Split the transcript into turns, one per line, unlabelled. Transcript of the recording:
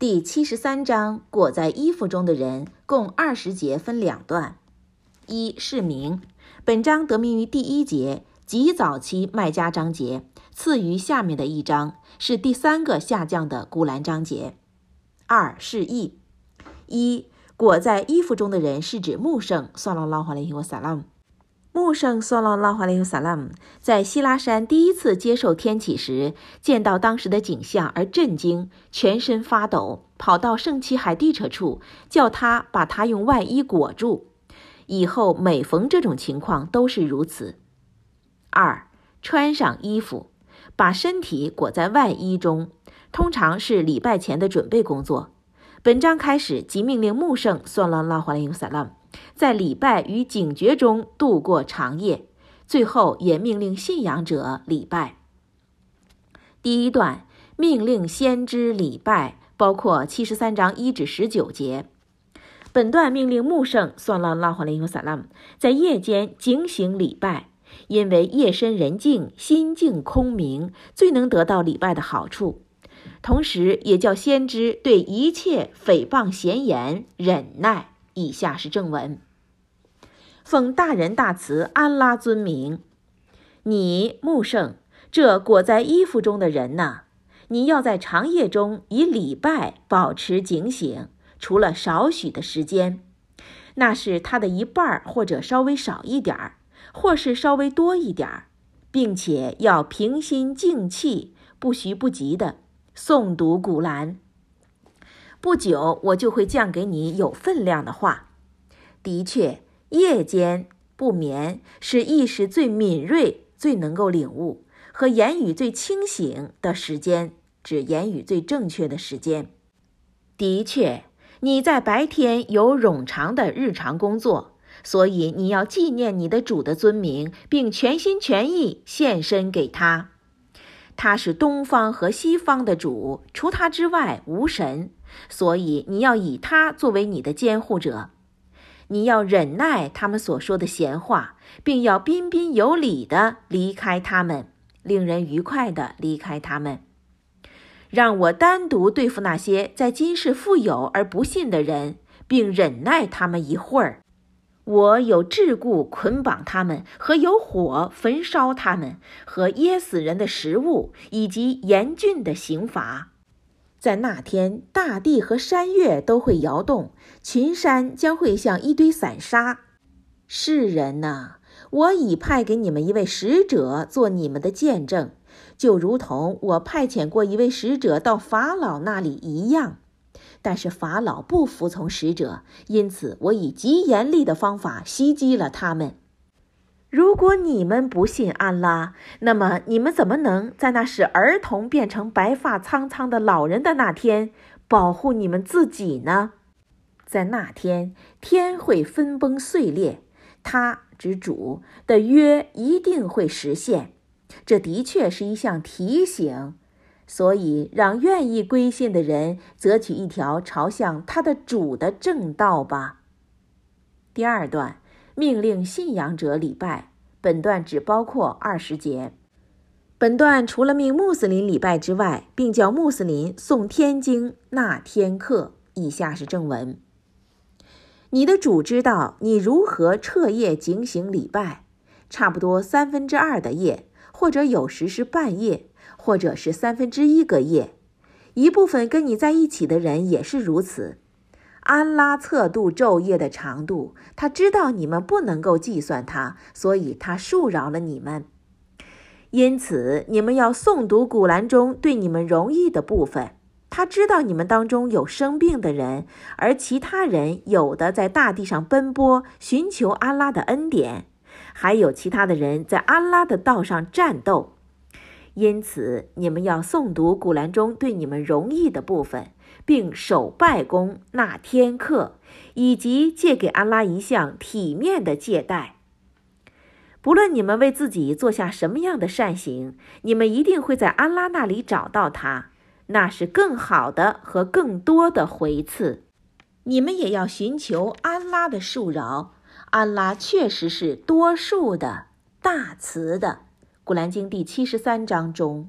第七十三章裹在衣服中的人，共二十节，分两段。一是名，本章得名于第一节，极早期麦加章节，次于下面的一章，是第三个下降的古兰章节。二是义，一裹在衣服中的人是指穆圣，算了拉华雷和萨拉姆。穆圣算了拉华雷和萨拉姆在西拉山第一次接受天启时，见到当时的景象而震惊，全身发抖，跑到圣七海地扯处，叫他把他用外衣裹住。以后每逢这种情况都是如此。二，穿上衣服，把身体裹在外衣中，通常是礼拜前的准备工作。本章开始即命令穆圣算了拉华雷和萨拉姆。在礼拜与警觉中度过长夜，最后也命令信仰者礼拜。第一段命令先知礼拜，包括七十三章一至十九节。本段命令穆圣算了拉华雷和萨拉姆在夜间警醒礼拜，因为夜深人静、心境空明，最能得到礼拜的好处。同时，也叫先知对一切诽谤闲言忍耐。以下是正文：奉大仁大慈安拉尊名，你穆圣，这裹在衣服中的人呐，你要在长夜中以礼拜保持警醒，除了少许的时间，那是他的一半或者稍微少一点儿，或是稍微多一点儿，并且要平心静气，不徐不急的诵读古兰。不久，我就会降给你有分量的话。的确，夜间不眠是意识最敏锐、最能够领悟和言语最清醒的时间，指言语最正确的时间。的确，你在白天有冗长的日常工作，所以你要纪念你的主的尊名，并全心全意献身给他。他是东方和西方的主，除他之外无神。所以你要以他作为你的监护者，你要忍耐他们所说的闲话，并要彬彬有礼地离开他们，令人愉快地离开他们。让我单独对付那些在今世富有而不信的人，并忍耐他们一会儿。我有桎梏捆绑他们，和有火焚烧他们，和噎死人的食物，以及严峻的刑罚。在那天，大地和山岳都会摇动，群山将会像一堆散沙。世人呐，我已派给你们一位使者做你们的见证，就如同我派遣过一位使者到法老那里一样。但是法老不服从使者，因此我以极严厉的方法袭击了他们。如果你们不信安拉，那么你们怎么能在那使儿童变成白发苍苍的老人的那天保护你们自己呢？在那天，天会分崩碎裂，他之主的约一定会实现。这的确是一项提醒，所以让愿意归信的人择取一条朝向他的主的正道吧。第二段。命令信仰者礼拜，本段只包括二十节。本段除了命穆斯林礼拜之外，并叫穆斯林诵天经、纳天课。以下是正文：你的主知道你如何彻夜警醒礼拜，差不多三分之二的夜，或者有时是半夜，或者是三分之一个夜。一部分跟你在一起的人也是如此。安拉测度昼夜的长度，他知道你们不能够计算它，所以他恕饶了你们。因此，你们要诵读古兰中对你们容易的部分。他知道你们当中有生病的人，而其他人有的在大地上奔波，寻求安拉的恩典，还有其他的人在安拉的道上战斗。因此，你们要诵读古兰中对你们容易的部分。并守拜功、纳天课，以及借给安拉一项体面的借贷。不论你们为自己做下什么样的善行，你们一定会在安拉那里找到它，那是更好的和更多的回赐。你们也要寻求安拉的恕饶，安拉确实是多恕的、大慈的。古兰经第七十三章中。